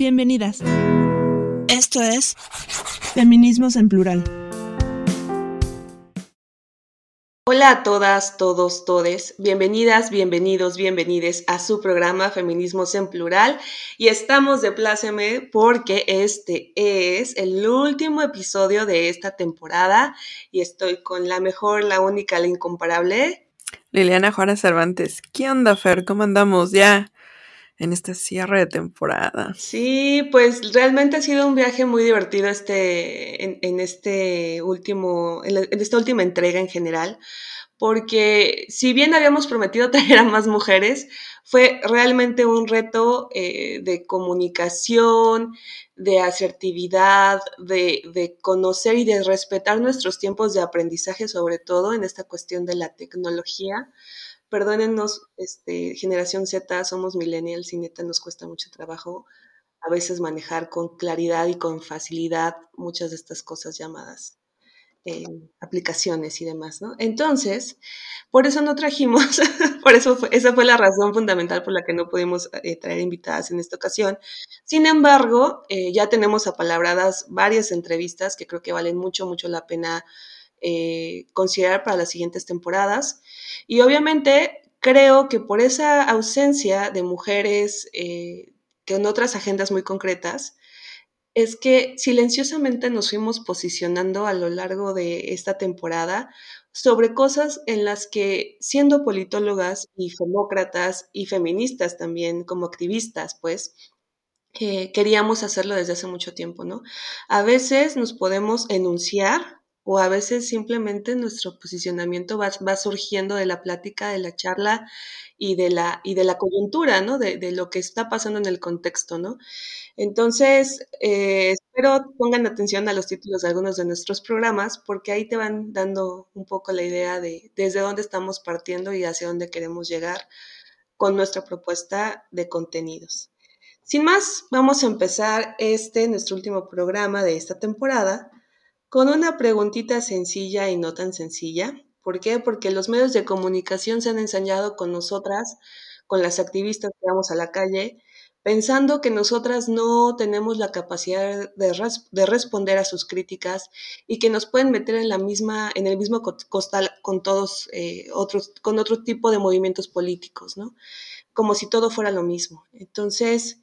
Bienvenidas. Esto es Feminismos en Plural. Hola a todas, todos, todes. Bienvenidas, bienvenidos, bienvenides a su programa Feminismos en Plural. Y estamos de pláceme porque este es el último episodio de esta temporada y estoy con la mejor, la única, la incomparable. Liliana Juana Cervantes. ¿Qué onda, Fer? ¿Cómo andamos? Ya en este cierre de temporada. Sí, pues realmente ha sido un viaje muy divertido este, en, este último, en, esta última entrega en general, porque si bien habíamos prometido traer a más mujeres, fue realmente un reto eh, de comunicación, de asertividad, de, de, conocer y de respetar nuestros tiempos de aprendizaje, sobre todo en esta cuestión de la tecnología perdónennos, este, generación Z, somos millennials y neta nos cuesta mucho trabajo a veces manejar con claridad y con facilidad muchas de estas cosas llamadas eh, aplicaciones y demás, ¿no? Entonces, por eso no trajimos, por eso fue, esa fue la razón fundamental por la que no pudimos eh, traer invitadas en esta ocasión. Sin embargo, eh, ya tenemos apalabradas varias entrevistas que creo que valen mucho, mucho la pena considerar para las siguientes temporadas. Y obviamente creo que por esa ausencia de mujeres eh, en otras agendas muy concretas, es que silenciosamente nos fuimos posicionando a lo largo de esta temporada sobre cosas en las que, siendo politólogas y femócratas y feministas también, como activistas, pues, eh, queríamos hacerlo desde hace mucho tiempo, ¿no? A veces nos podemos enunciar o a veces simplemente nuestro posicionamiento va, surgiendo de la plática, de la charla y de la, coyuntura, ¿no? De, lo que está pasando en el contexto, ¿no? Entonces, eh, espero pongan atención a los títulos de algunos de nuestros programas porque ahí te van dando un poco la idea de desde dónde estamos partiendo y hacia dónde queremos llegar con nuestra propuesta de contenidos. Sin más, vamos a empezar este, nuestro último programa de esta temporada, con una preguntita sencilla y no tan sencilla. ¿Por qué? Porque los medios de comunicación se han ensañado con nosotras, con las activistas que vamos a la calle, pensando que nosotras no tenemos la capacidad de, responder a sus críticas y que nos pueden meter en la misma, en el mismo costal con todos eh, otros, con otro tipo de movimientos políticos, ¿no? Como si todo fuera lo mismo. Entonces,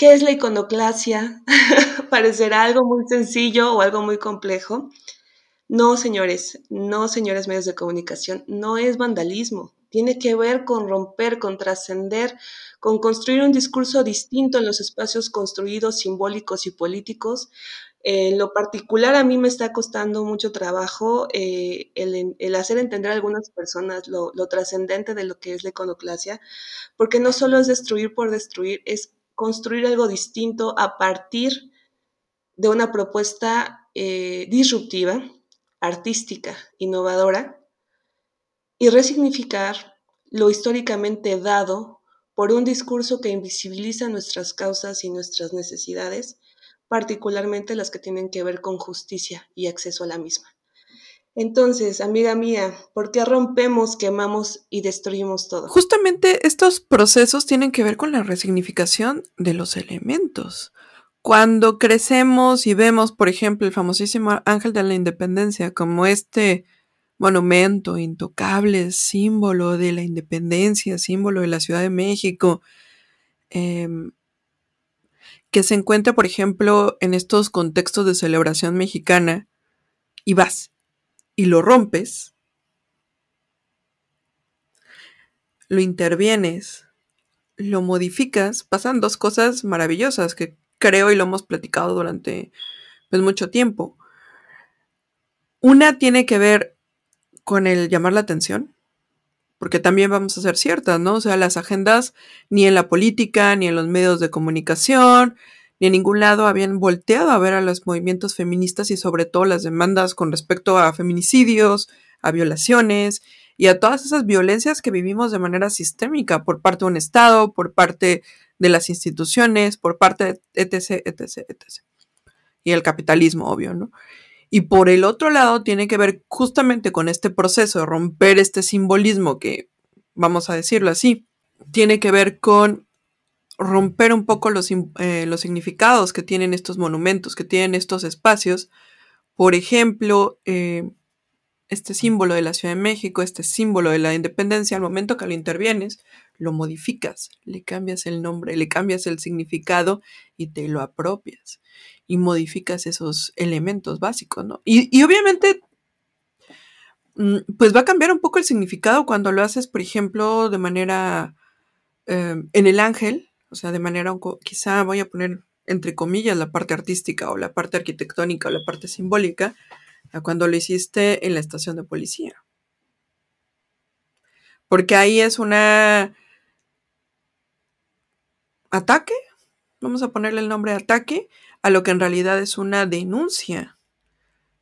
¿Qué es la iconoclasia? Parecerá algo muy sencillo o algo muy complejo. No, señores, no, señores medios de comunicación, no es vandalismo. Tiene que ver con romper, con trascender, con construir un discurso distinto en los espacios construidos, simbólicos y políticos. En lo particular, a mí me está costando mucho trabajo eh, el, hacer entender a algunas personas lo, trascendente de lo que es la iconoclasia, porque no solo es destruir por destruir, es construir algo distinto a partir de una propuesta eh, disruptiva, artística, innovadora, y resignificar lo históricamente dado por un discurso que invisibiliza nuestras causas y nuestras necesidades, particularmente las que tienen que ver con justicia y acceso a la misma. Entonces, amiga mía, ¿por qué rompemos, quemamos y destruimos todo? Justamente estos procesos tienen que ver con la resignificación de los elementos. Cuando crecemos y vemos, por ejemplo, el famosísimo Ángel de la Independencia como este monumento intocable, símbolo de la independencia, símbolo de la Ciudad de México, em, que se encuentra, por ejemplo, en estos contextos de celebración mexicana, y vas y lo rompes, lo intervienes, lo modificas, pasan dos cosas maravillosas que creo y lo hemos platicado durante pues, mucho tiempo. Una tiene que ver con el llamar la atención, porque también vamos a ser ciertas, ¿no? O sea, las agendas ni en la política, ni en los medios de comunicación, ni en ningún lado habían volteado a ver a los movimientos feministas y sobre todo las demandas con respecto a feminicidios, a violaciones y a todas esas violencias que vivimos de manera sistémica por parte de un Estado, por parte de las instituciones, por parte de etc., etc., etc. Y el capitalismo, obvio, ¿no? Y por el otro lado tiene que ver justamente con este proceso de romper este simbolismo que, vamos a decirlo así, tiene que ver con romper un poco los, eh, los, significados que tienen estos monumentos, que tienen estos espacios. Por ejemplo, eh, este símbolo de la Ciudad de México, este símbolo de la independencia, al momento que lo intervienes, lo modificas, le cambias el nombre, le cambias el significado y te lo apropias y modificas esos elementos básicos, ¿no? Y, obviamente, mm, pues va a cambiar un poco el significado cuando lo haces, por ejemplo, de manera em, en el ángel, o sea, de manera, quizá voy a poner entre comillas la parte artística o la parte arquitectónica o la parte simbólica, a cuando lo hiciste en la estación de policía. Porque ahí es una ataque, vamos a ponerle el nombre ataque, a lo que en realidad es una denuncia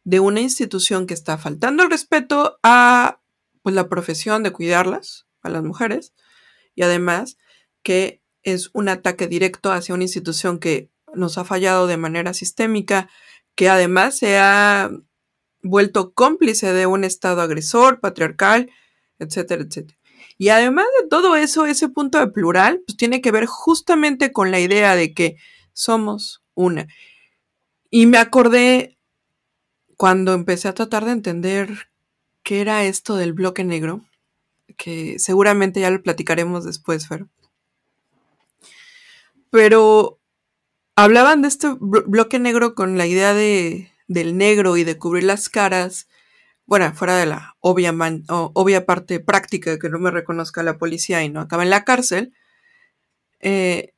de una institución que está faltando el respeto a pues, la profesión de cuidarlas, a las mujeres, y además que es un ataque directo hacia una institución que nos ha fallado de manera sistémica, que además se ha vuelto cómplice de un Estado agresor, patriarcal, etcétera, etcétera. Y además de todo eso, ese punto de plural, pues tiene que ver justamente con la idea de que somos una. Y me acordé cuando empecé a tratar de entender qué era esto del bloque negro, que seguramente ya lo platicaremos después, Fer. Pero hablaban de este bloque negro con la idea de, del negro y de cubrir las caras bueno, fuera de la obvia, obvia parte práctica de que no me reconozca la policía y no acaba en la cárcel, eh,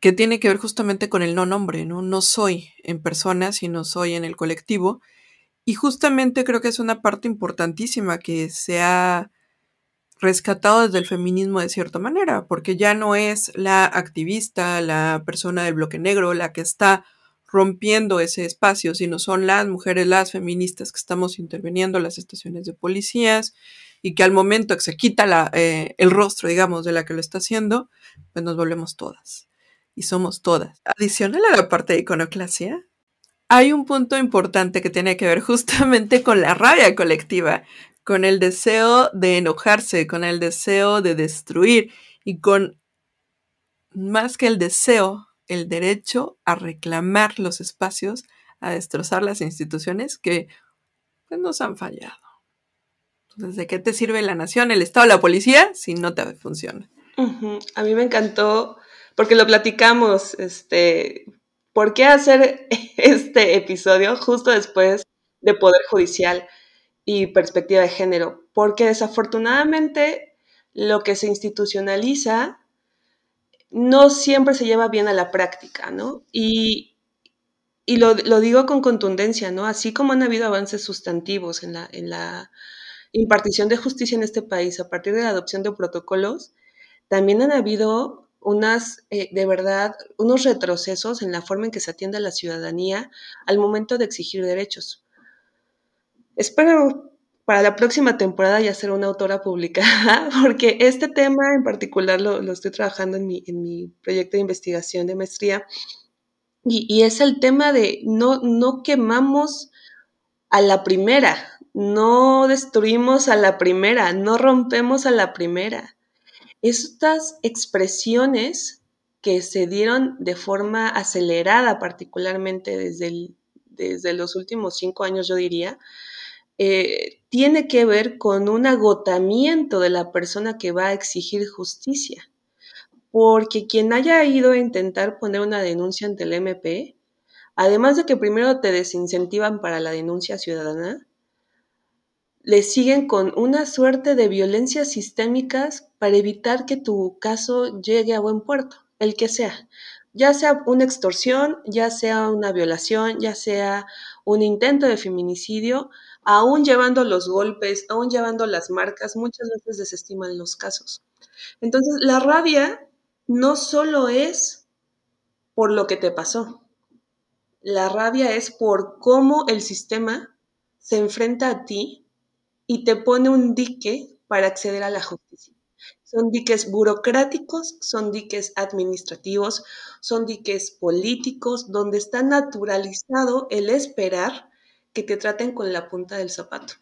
que tiene que ver justamente con el no nombre, ¿no? No soy en persona, sino soy en el colectivo. Y justamente creo que es una parte importantísima que se ha rescatado desde el feminismo de cierta manera, porque ya no es la activista, la persona del bloque negro, la que está rompiendo ese espacio, sino son las mujeres, las feministas que estamos interviniendo en las estaciones de policías y que al momento que se quita eh, el rostro, digamos, de la que lo está haciendo, pues nos volvemos todas. Y somos todas. Adicional a la parte de iconoclasia, hay un punto importante que tiene que ver justamente con la rabia colectiva, con el deseo de enojarse, con el deseo de destruir y con más que el deseo, el derecho a reclamar los espacios, a destrozar las instituciones que pues, nos han fallado. Entonces, ¿de qué te sirve la nación, el Estado, la policía si no te funciona? A mí me encantó, porque lo platicamos, este, ¿por qué hacer este episodio justo después de Poder Judicial y perspectiva de género? Porque desafortunadamente lo que se institucionaliza no siempre se lleva bien a la práctica, ¿no? Y, lo, digo con contundencia, ¿no? Así como han habido avances sustantivos en la, en la impartición de justicia en este país a partir de la adopción de protocolos, también han habido unas, eh, de verdad, unos retrocesos en la forma en que se atiende a la ciudadanía al momento de exigir derechos. Espero para la próxima temporada ya ser una autora publicada, porque este tema en particular lo, estoy trabajando en mi, en mi, proyecto de investigación de maestría, y, es el tema de no, no quemamos a la primera, no destruimos a la primera, no rompemos a la primera. Estas expresiones que se dieron de forma acelerada, particularmente desde, desde los últimos cinco años, yo diría, eh, tiene que ver con un agotamiento de la persona que va a exigir justicia. Porque quien haya ido a intentar poner una denuncia ante el MP, además de que primero te desincentivan para la denuncia ciudadana, le siguen con una suerte de violencias sistémicas para evitar que tu caso llegue a buen puerto, el que sea. Ya sea una extorsión, ya sea una violación, ya sea un intento de feminicidio, aún llevando los golpes, aún llevando las marcas, muchas veces desestiman los casos. Entonces, la rabia no solo es por lo que te pasó, la rabia es por cómo el sistema se enfrenta a ti y te pone un dique para acceder a la justicia. Son diques burocráticos, son diques administrativos, son diques políticos, donde está naturalizado el esperar que te traten con la punta del zapato.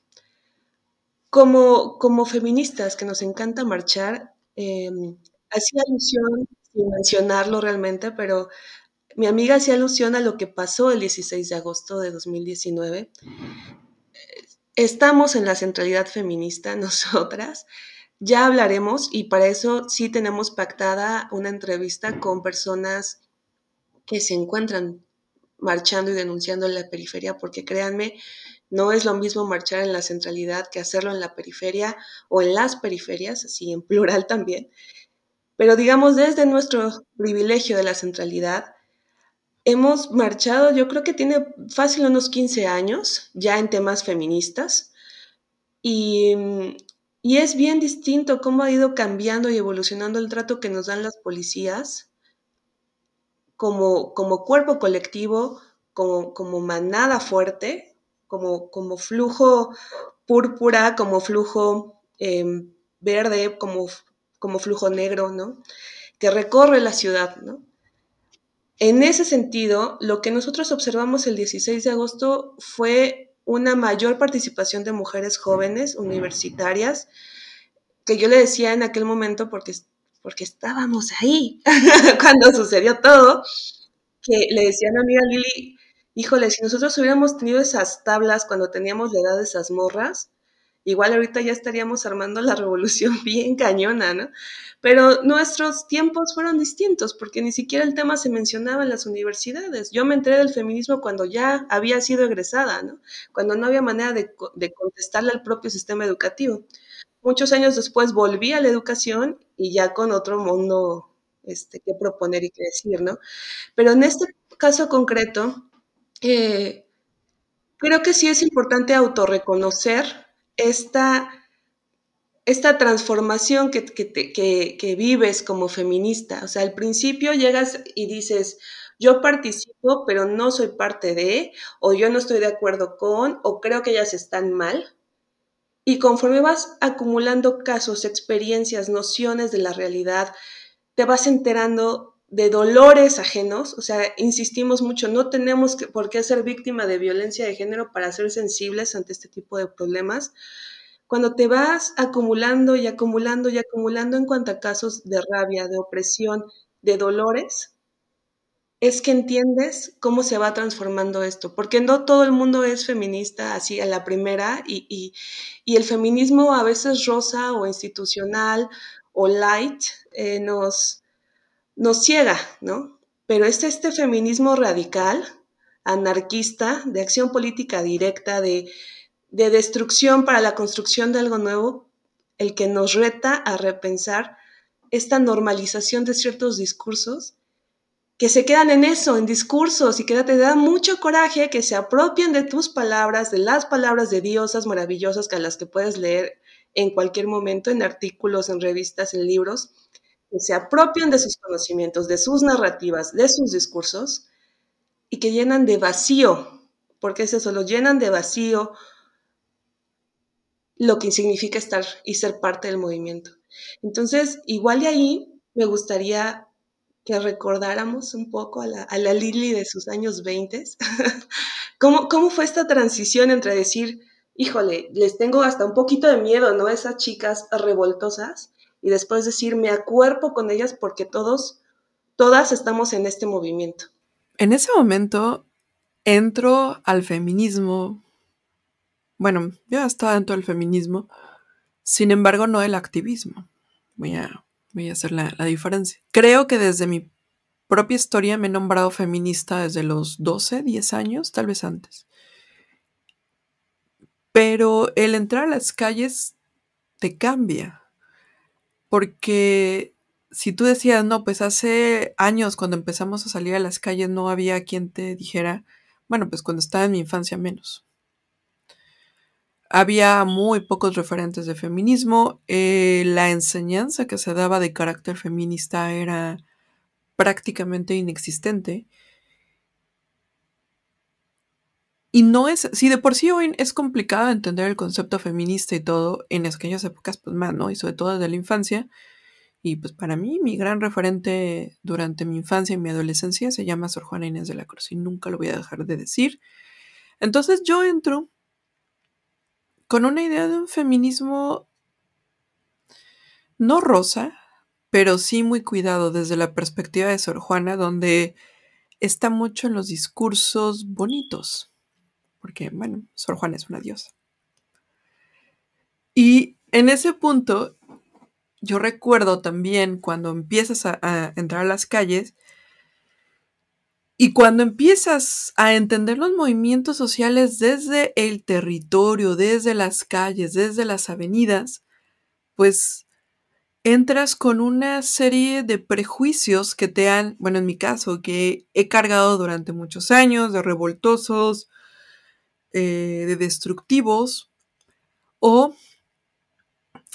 Como, como feministas que nos encanta marchar, eh, hacía alusión sin mencionarlo realmente, pero mi amiga hacía alusión a lo que pasó el 16 de agosto de 2019. Estamos en la centralidad feminista nosotras. Ya hablaremos y para eso sí tenemos pactada una entrevista con personas que se encuentran marchando y denunciando en la periferia, porque créanme, no es lo mismo marchar en la centralidad que hacerlo en la periferia o en las periferias, así en plural también. Pero digamos, desde nuestro privilegio de la centralidad, hemos marchado, yo creo que tiene fácil unos 15 años ya en temas feministas. Y, y es bien distinto cómo ha ido cambiando y evolucionando el trato que nos dan las policías como, como cuerpo colectivo, como, como manada fuerte, como, como flujo púrpura, como flujo em, verde, como, como flujo negro, ¿no? Que recorre la ciudad, ¿no? En ese sentido, lo que nosotros observamos el 16 de agosto fue una mayor participación de mujeres jóvenes universitarias, que yo le decía en aquel momento, porque porque estábamos ahí cuando sucedió todo, que le decía a mi amiga Lili, híjole, si nosotros hubiéramos tenido esas tablas cuando teníamos la edad de esas morras, igual ahorita ya estaríamos armando la revolución bien cañona, ¿no? Pero nuestros tiempos fueron distintos porque ni siquiera el tema se mencionaba en las universidades. Yo me enteré del feminismo cuando ya había sido egresada, ¿no? Cuando no había manera de contestarle al propio sistema educativo. Muchos años después volví a la educación y ya con otro mundo este, que proponer y que decir, ¿no? Pero en este caso concreto, eh, creo que sí es importante autorreconocer esta, esta transformación que, que, que, vives como feminista. O sea, al principio llegas y dices, yo participo, pero no soy parte de, o yo no estoy de acuerdo con, o creo que ellas están mal. Y conforme vas acumulando casos, experiencias, nociones de la realidad, te vas enterando de dolores ajenos, o sea, insistimos mucho, no tenemos por qué ser víctima de violencia de género para ser sensibles ante este tipo de problemas. Cuando te vas acumulando y acumulando y acumulando en cuanto a casos de rabia, de opresión, de dolores, es que entiendes cómo se va transformando esto, porque no todo el mundo es feminista así a la primera y, el feminismo a veces rosa o institucional o light eh, nos, ciega, ¿no? Pero es este feminismo radical, anarquista, de acción política directa, de, de destrucción para la construcción de algo nuevo, el que nos reta a repensar esta normalización de ciertos discursos que se quedan en eso, en discursos, y que te da mucho coraje que se apropien de tus palabras, de las palabras de diosas maravillosas que a las que puedes leer en cualquier momento, en artículos, en revistas, en libros, que se apropien de sus conocimientos, de sus narrativas, de sus discursos, y que llenan de vacío, porque es eso, lo llenan de vacío lo que significa estar y ser parte del movimiento. Entonces, igual de ahí me gustaría que recordáramos un poco a la, a la Lili de sus años 20. ¿Cómo, ¿Cómo fue esta transición entre decir, híjole, les tengo hasta un poquito de miedo, ¿no? Esas chicas revoltosas, y después decir, me acuerpo con ellas porque todos, todas estamos en este movimiento. En ese momento entro al feminismo. Bueno, yo estaba dentro del feminismo, sin embargo, no el activismo. Voy a voy a hacer la, diferencia. Creo que desde mi propia historia me he nombrado feminista desde los 12, 10 años, tal vez antes. Pero el entrar a las calles te cambia. Porque si tú decías, no, pues hace años cuando empezamos a salir a las calles no había quien te dijera, bueno, pues cuando estaba en mi infancia menos había muy pocos referentes de feminismo, eh, la enseñanza que se daba de carácter feminista era prácticamente inexistente. Y no es, si de por sí hoy es complicado entender el concepto feminista y todo, en aquellas épocas pues más, ¿no? Y sobre todo desde la infancia. Y pues para mí mi gran referente durante mi infancia y mi adolescencia se llama Sor Juana Inés de la Cruz y nunca lo voy a dejar de decir. Entonces yo entro con una idea de un feminismo no rosa, pero sí muy cuidado desde la perspectiva de Sor Juana, donde está mucho en los discursos bonitos, porque, bueno, Sor Juana es una diosa. Y en ese punto, yo recuerdo también cuando empiezas a, entrar a las calles y cuando empiezas a entender los movimientos sociales desde el territorio, desde las calles, desde las avenidas, pues entras con una serie de prejuicios que te han, bueno, en mi caso, que he cargado durante muchos años, de revoltosos, eh, de destructivos, o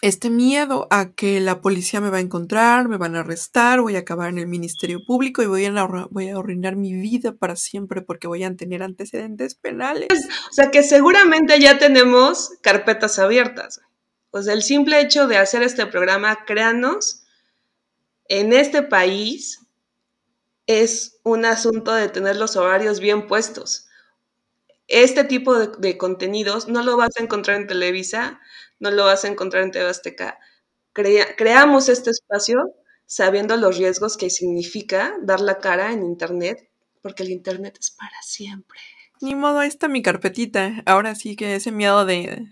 este miedo a que la policía me va a encontrar, me van a arrestar, voy a acabar en el Ministerio Público y voy a, arruinar mi vida para siempre porque voy a tener antecedentes penales. O sea que seguramente ya tenemos carpetas abiertas. Pues el simple hecho de hacer este programa, créanos, en este país es un asunto de tener los horarios bien puestos. Este tipo de, contenidos no lo vas a encontrar en Televisa, no lo vas a encontrar en TV creamos este espacio sabiendo los riesgos que significa dar la cara en Internet, porque el Internet es para siempre. Ni modo, ahí está mi carpetita. Ahora sí que ese miedo de,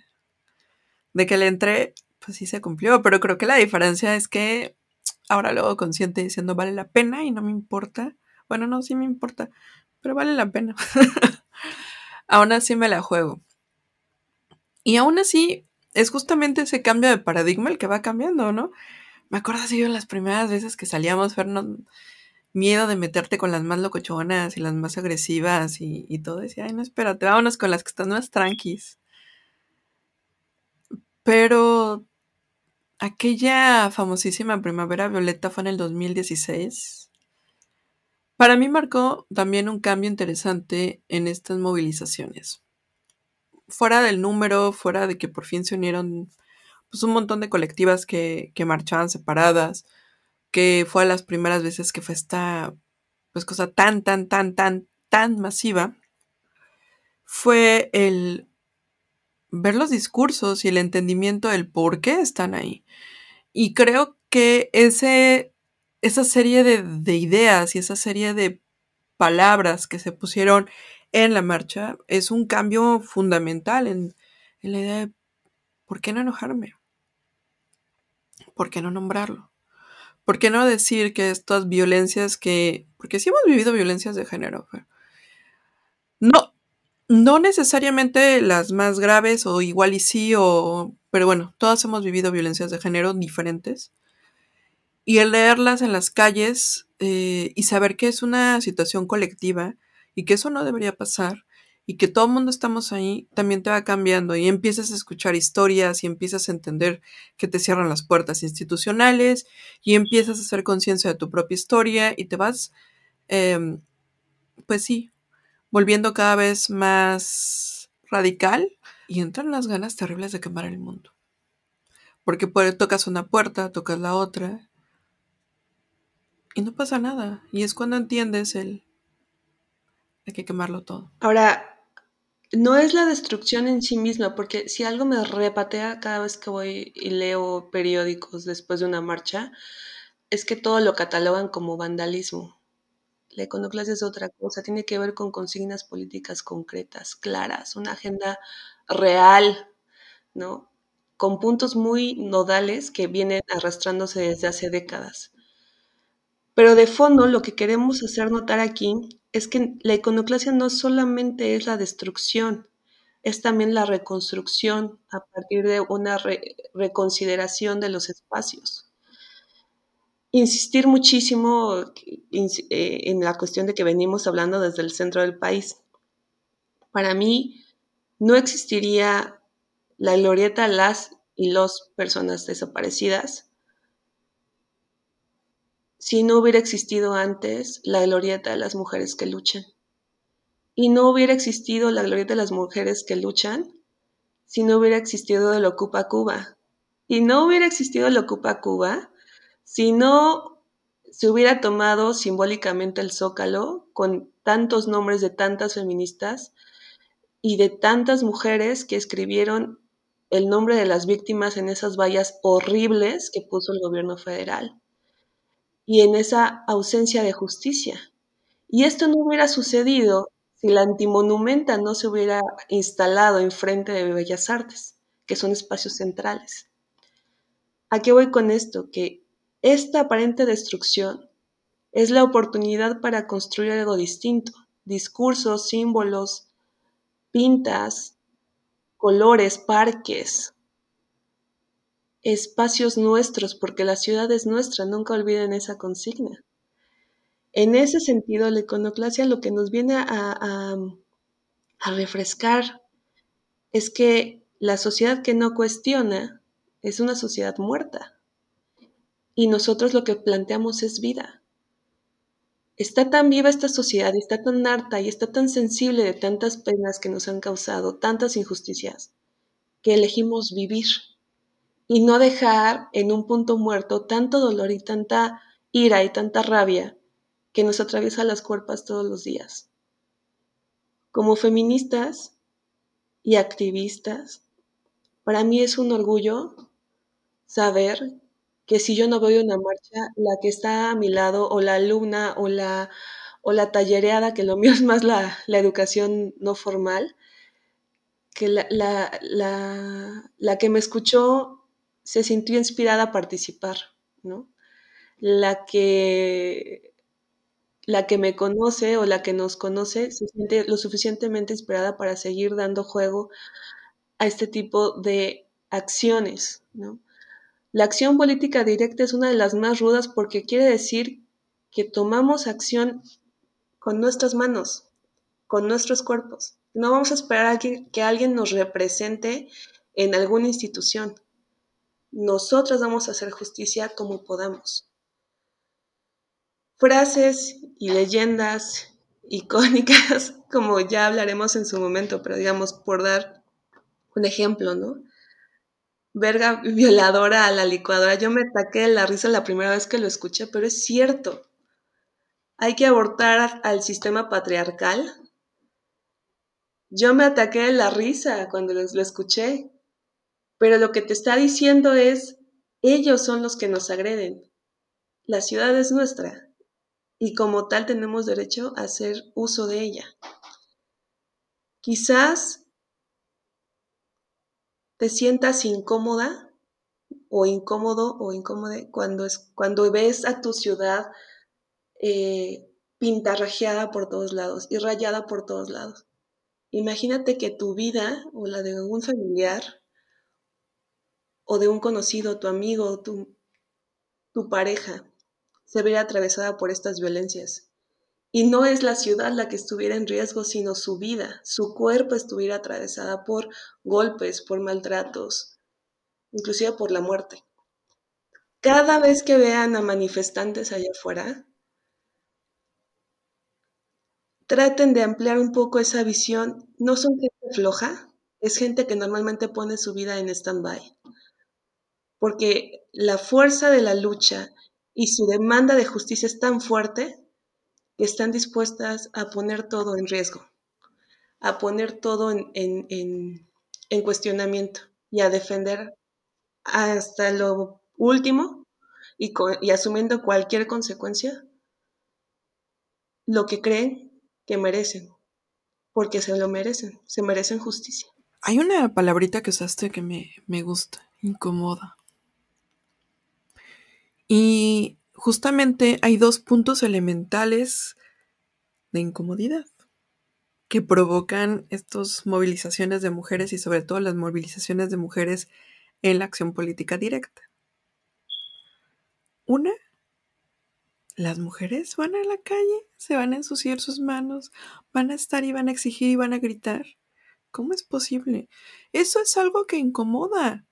de que le entré, pues sí se cumplió, pero creo que la diferencia es que ahora luego consciente diciendo vale la pena y no me importa. Bueno, no, sí me importa, pero vale la pena. aún así me la juego. Y aún así es justamente ese cambio de paradigma el que va cambiando, ¿no? Me acuerdo así yo las primeras veces que salíamos, Fernando, miedo de meterte con las más locochonas y las más agresivas y, y todo. Decía, ay, no, espérate, vámonos con las que están más tranquis. Pero aquella famosísima primavera violeta fue en el 2016. Para mí marcó también un cambio interesante en estas movilizaciones. Fuera del número, fuera de que por fin se unieron pues, un montón de colectivas que, que marchaban separadas, que fue las primeras veces que fue esta pues cosa tan, tan, tan, tan, tan masiva, fue el ver los discursos y el entendimiento del por qué están ahí. Y creo que ese, esa serie de, ideas y esa serie de palabras que se pusieron en la marcha es un cambio fundamental en, la idea de ¿por qué no enojarme? ¿Por qué no nombrarlo? ¿Por qué no decir que estas violencias que... Porque sí hemos vivido violencias de género. No, no necesariamente las más graves o igual y sí, o, pero bueno, todas hemos vivido violencias de género diferentes. Y el leerlas en las calles eh, y saber que es una situación colectiva y que eso no debería pasar y que todo el mundo estamos ahí, también te va cambiando y empiezas a escuchar historias y empiezas a entender que te cierran las puertas institucionales y empiezas a hacer conciencia de tu propia historia y te vas, em, pues sí, volviendo cada vez más radical y entran las ganas terribles de quemar el mundo. Porque tocas una puerta, tocas la otra y no pasa nada. Y es cuando entiendes el hay que quemarlo todo. Ahora, no es la destrucción en sí misma, porque si algo me repatea cada vez que voy y leo periódicos después de una marcha, es que todo lo catalogan como vandalismo. La iconoclasia es otra cosa, tiene que ver con consignas políticas concretas, claras, una agenda real, ¿no? Con puntos muy nodales que vienen arrastrándose desde hace décadas. Pero de fondo lo que queremos hacer notar aquí es que la iconoclasia no solamente es la destrucción, es también la reconstrucción a partir de una reconsideración de los espacios insistir muchísimo eh, en la cuestión de que venimos hablando desde el centro del país. Para mí, no existiría la glorieta las y los personas desaparecidas si no hubiera existido antes la glorieta de las mujeres que luchan. Y no hubiera existido la glorieta de las mujeres que luchan si no hubiera existido el Ocupa Cuba. Y no hubiera existido el Ocupa Cuba si no se hubiera tomado simbólicamente el zócalo con tantos nombres de tantas feministas y de tantas mujeres que escribieron el nombre de las víctimas en esas vallas horribles que puso el gobierno federal. Y en esa ausencia de justicia. Y esto no hubiera sucedido si la antimonumenta no se hubiera instalado enfrente de Bellas Artes, que son espacios centrales. ¿A qué voy con esto? Que esta aparente destrucción es la oportunidad para construir algo distinto, discursos, símbolos, pintas, colores, parques, espacios nuestros, porque la ciudad es nuestra, nunca olviden esa consigna. En ese sentido, la iconoclasia lo que nos viene a, a refrescar es que la sociedad que no cuestiona es una sociedad muerta. Y nosotros lo que planteamos es vida está tan viva esta sociedad, está tan harta y está tan sensible de tantas penas que nos han causado, tantas injusticias, que elegimos vivir y no dejar en un punto muerto tanto dolor y tanta ira y tanta rabia que nos atraviesa las cuerpas todos los días. Como feministas y activistas, para mí es un orgullo saber que si yo no voy a una marcha, la que está a mi lado, o la alumna, o la, o la tallereada, que lo mío es más la, educación no formal, que la, la, que me escuchó se sintió inspirada a participar, ¿no? La que, la que me conoce o la que nos conoce se siente lo suficientemente inspirada para seguir dando juego a este tipo de acciones, ¿no? La acción política directa es una de las más rudas porque quiere decir que tomamos acción con nuestras manos, con nuestros cuerpos. No vamos a esperar a que, alguien nos represente en alguna institución. Nosotros vamos a hacer justicia como podamos. Frases y leyendas icónicas, como ya hablaremos en su momento, pero digamos, por dar un ejemplo, ¿no? verga violadora a la licuadora. Yo me ataqué la risa la primera vez que lo escuché, pero es cierto. Hay que abortar al sistema patriarcal. Yo me ataqué la risa cuando lo escuché, pero lo que te está diciendo es, ellos son los que nos agreden. La ciudad es nuestra y como tal tenemos derecho a hacer uso de ella. Quizás te sientas incómoda o incómodo o incómoda cuando, es, cuando ves a tu ciudad eh, pintarrajeada por todos lados y rayada por todos lados. Imagínate que tu vida o la de un familiar o de un conocido, tu amigo, tu, pareja, se ve atravesada por estas violencias. Y no es la ciudad la que estuviera en riesgo, sino su vida, su cuerpo estuviera atravesada por golpes, por maltratos, inclusive por la muerte. Cada vez que vean a manifestantes allá afuera, traten de ampliar un poco esa visión. No son gente floja, es gente que normalmente pone su vida en stand-by. Porque la fuerza de la lucha y su demanda de justicia es tan fuerte que están dispuestas a poner todo en riesgo, a poner todo en, cuestionamiento y a defender hasta lo último y, y asumiendo cualquier consecuencia lo que creen que merecen, porque se lo merecen, se merecen justicia. Hay una palabrita que usaste que me, me gusta, incomoda. Y justamente hay dos puntos elementales de incomodidad que provocan estas movilizaciones de mujeres y sobre todo las movilizaciones de mujeres en la acción política directa. Una, las mujeres van a la calle, se van a ensuciar sus manos, van a estar y van a exigir y van a gritar. ¿Cómo es posible? Eso es algo que incomoda.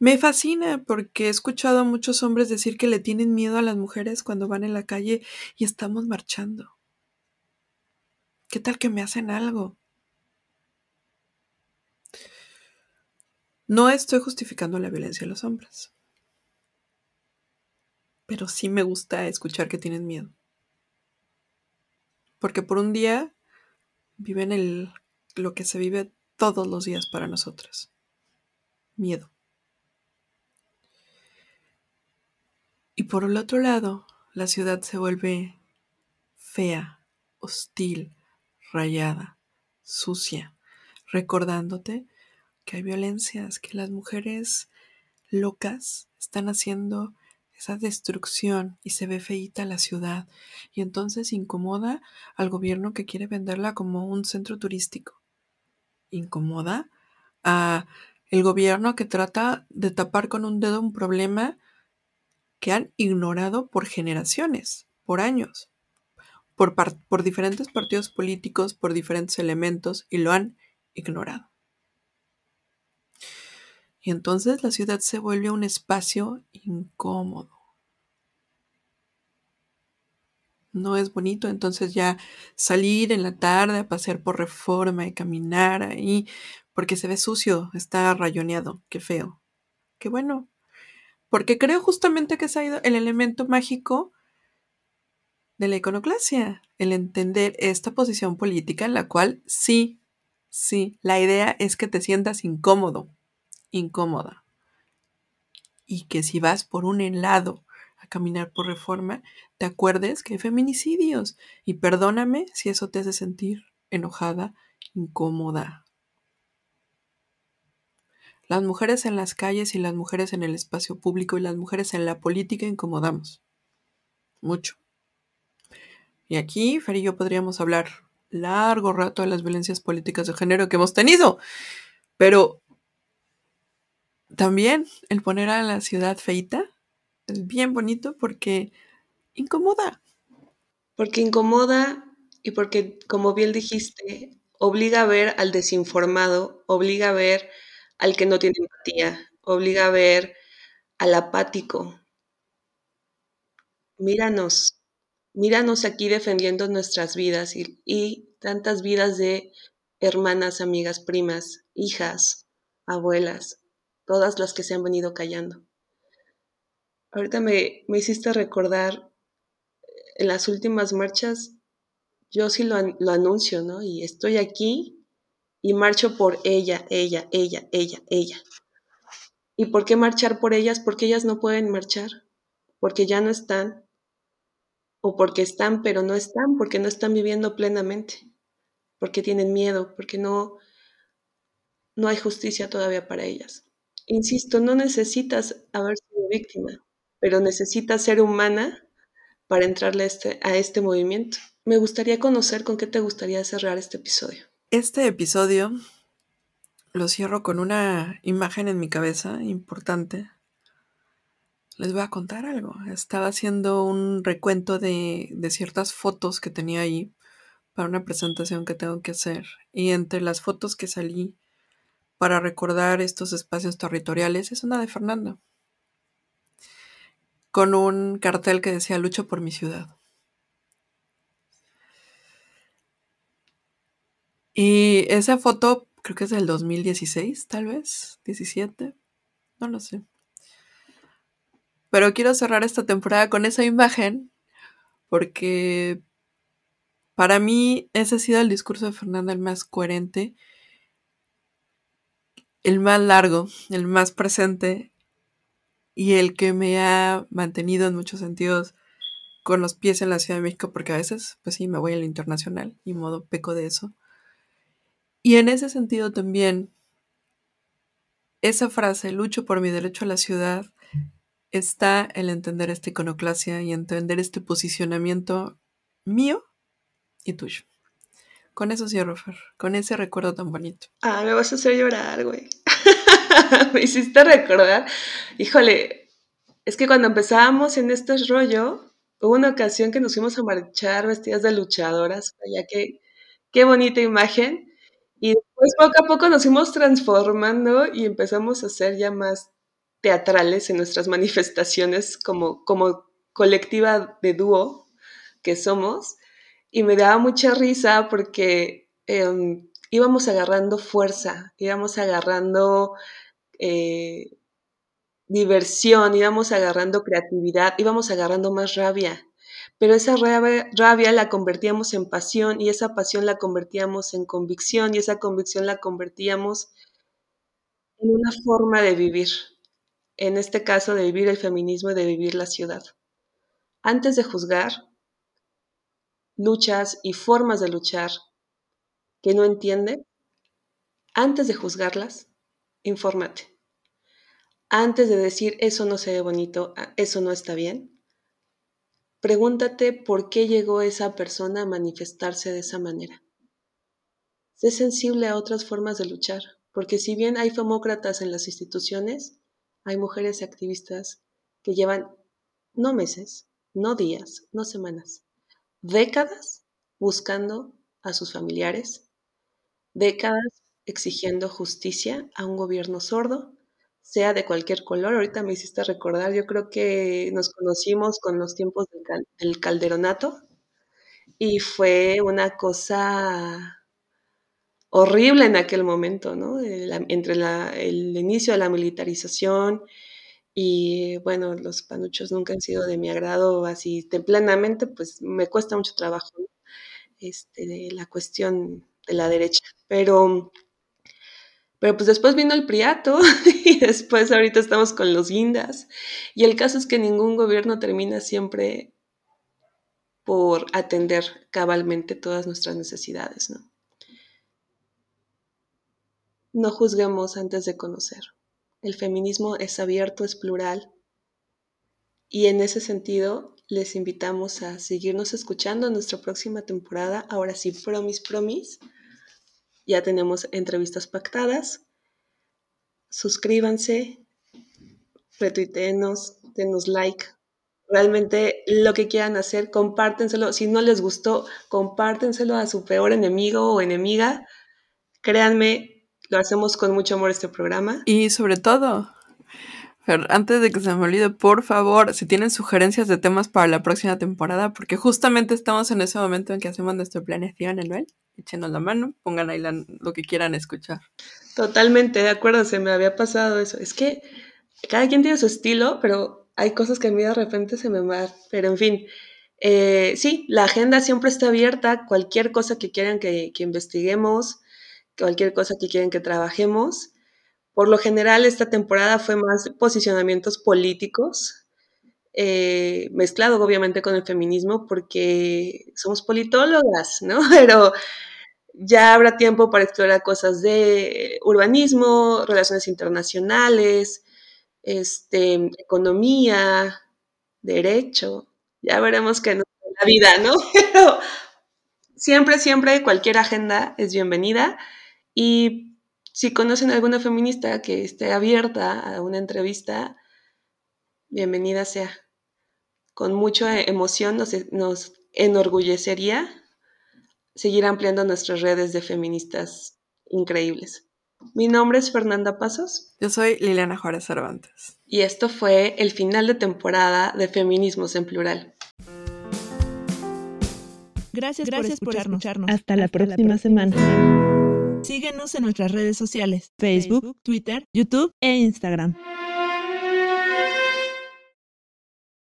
Me fascina porque he escuchado a muchos hombres decir que le tienen miedo a las mujeres cuando van en la calle y estamos marchando. ¿Qué tal que me hacen algo? No estoy justificando la violencia de los hombres, pero sí me gusta escuchar que tienen miedo. Porque por un día viven lo que se vive todos los días para nosotras. Miedo. Por el otro lado, la ciudad se vuelve fea, hostil, rayada, sucia, recordándote que hay violencias, que las mujeres locas están haciendo esa destrucción y se ve feíta la ciudad y entonces incomoda al gobierno que quiere venderla como un centro turístico. Incomoda a el gobierno que trata de tapar con un dedo un problema que han ignorado por generaciones, por años, por, diferentes partidos políticos, por diferentes elementos y lo han ignorado. Y entonces la ciudad se vuelve un espacio incómodo. No es bonito, entonces ya salir en la tarde a pasear por reforma y caminar ahí, porque se ve sucio, está rayoneado, qué feo. Qué bueno. Porque creo justamente que ha ido el elemento mágico de la iconoclasia, el entender esta posición política en la cual sí, sí, la idea es que te sientas incómodo, incómoda. Y que si vas por un helado a caminar por reforma, te acuerdes que hay feminicidios. Y perdóname si eso te hace sentir enojada, incómoda. Las mujeres en las calles y las mujeres en el espacio público y las mujeres en la política incomodamos. Mucho. Y aquí, Fer y yo podríamos hablar largo rato de las violencias políticas de género que hemos tenido. Pero también el poner a la ciudad feita es bien bonito porque incomoda. Porque incomoda y porque, como bien dijiste, obliga a ver al desinformado, obliga a ver al que no tiene empatía, obliga a ver al apático. Míranos, míranos aquí defendiendo nuestras vidas y, tantas vidas de hermanas, amigas, primas, hijas, abuelas todas las que se han venido callando. Ahorita me, hiciste recordar en las últimas marchas, yo sí lo, lo anuncio, ¿no? Y estoy aquí y marcho por ella, ella, ella, ella, ella. ¿Y por qué marchar por ellas? Porque ellas no pueden marchar, porque ya no están, o porque están pero no están, porque no están viviendo plenamente, porque tienen miedo, porque no, no hay justicia todavía para ellas. Insisto, no necesitas haber sido víctima, pero necesitas ser humana para entrarle a este, a este movimiento. Me gustaría conocer con qué te gustaría cerrar este episodio. Este episodio lo cierro con una imagen en mi cabeza importante. Les voy a contar algo. Estaba haciendo un recuento de, ciertas fotos que tenía ahí para una presentación que tengo que hacer. Y entre las fotos que salí para recordar estos espacios territoriales es una de Fernando, con un cartel que decía Lucho por mi ciudad. Y esa foto creo que es del 2016, tal vez, 17, no lo sé. Pero quiero cerrar esta temporada con esa imagen porque para mí ese ha sido el discurso de Fernando el más coherente el más largo, el más presente y el que me ha mantenido en muchos sentidos con los pies en la Ciudad de México, porque a veces, pues sí, me voy al internacional y modo peco de eso. Y en ese sentido también, esa frase, lucho por mi derecho a la ciudad, está el entender esta iconoclasia y entender este posicionamiento mío y tuyo. Con eso cierro, Fer. Con ese recuerdo tan bonito. Ah, me vas a hacer llorar, güey. me hiciste recordar. Híjole, es que cuando empezábamos en este rollo, hubo una ocasión que nos fuimos a marchar vestidas de luchadoras. Ya que, qué bonita imagen. Y después poco a poco nos fuimos transformando y empezamos a ser ya más teatrales en nuestras manifestaciones como, como colectiva de dúo que somos y me daba mucha risa porque em, íbamos agarrando fuerza, íbamos agarrando eh, diversión, íbamos agarrando creatividad, íbamos agarrando más rabia. Pero esa rabia, la convertíamos en pasión y esa pasión la convertíamos en convicción y esa convicción la convertíamos en una forma de vivir. En este caso, de vivir el feminismo y de vivir la ciudad. Antes de juzgar luchas y formas de luchar que no entiende, antes de juzgarlas, infórmate. Antes de decir eso no se ve bonito, ah, eso no está bien, pregúntate por qué llegó esa persona a manifestarse de esa manera. Sé sensible a otras formas de luchar, porque si bien hay femócratas en las instituciones, hay mujeres activistas que llevan no meses, no días, no semanas, décadas buscando a sus familiares, décadas exigiendo justicia a un gobierno sordo, sea de cualquier color. Ahorita me hiciste recordar, yo creo que nos conocimos con los tiempos del, calderonato y fue una cosa horrible en aquel momento, ¿no? entre el inicio de la militarización y bueno, los panuchos nunca han sido de mi agrado así templanamente, pues me cuesta mucho trabajo este, de la cuestión de la derecha. Pero, pero pues después vino el Priato y después ahorita estamos con los guindas. Y el caso es que ningún gobierno termina siempre por atender cabalmente todas nuestras necesidades, ¿no? No juzguemos antes de conocer. El feminismo es abierto, es plural. Y en ese sentido, les invitamos a seguirnos escuchando en nuestra próxima temporada. Ahora sí, promis, promis. Ya tenemos entrevistas pactadas. Suscríbanse, retuiteenos, denos like. Realmente lo que quieran hacer, compártenselo. Si no les gustó, compártenselo a su peor enemigo o enemiga. Créanme, lo hacemos con mucho amor este programa. Y sobre todo, antes de que se me olvide, por favor, si tienen sugerencias de temas para la próxima temporada, porque justamente estamos en ese momento en que hacemos nuestra planeación anual, échenos la mano, pongan ahí lo que quieran escuchar. Totalmente, de acuerdo, se me había pasado eso. Es que cada quien tiene su estilo, pero hay cosas que a mí de repente se me van. Pero en fin, eh, sí, la agenda siempre está abierta, cualquier cosa que quieran que, que investiguemos, cualquier cosa que quieran que trabajemos. Por lo general, esta temporada fue más posicionamientos políticos, eh, mezclado obviamente con el feminismo, porque somos politólogas, ¿no? Pero ya habrá tiempo para explorar cosas de urbanismo, relaciones internacionales, este, economía, derecho. Ya veremos qué nos da la vida, ¿no? Pero siempre, siempre cualquier agenda es bienvenida. Y si conocen a alguna feminista que esté abierta a una entrevista, bienvenida sea. Con mucha emoción nos, nos enorgullecería seguir ampliando nuestras redes de feministas increíbles. Mi nombre es Fernanda Pasos. Yo soy Liliana Juárez Cervantes. Y esto fue el final de temporada de Feminismos en Plural. Gracias, Gracias por, escucharnos. Hasta, la, próxima semana. Síguenos en nuestras redes sociales, Facebook, Twitter, YouTube e Instagram.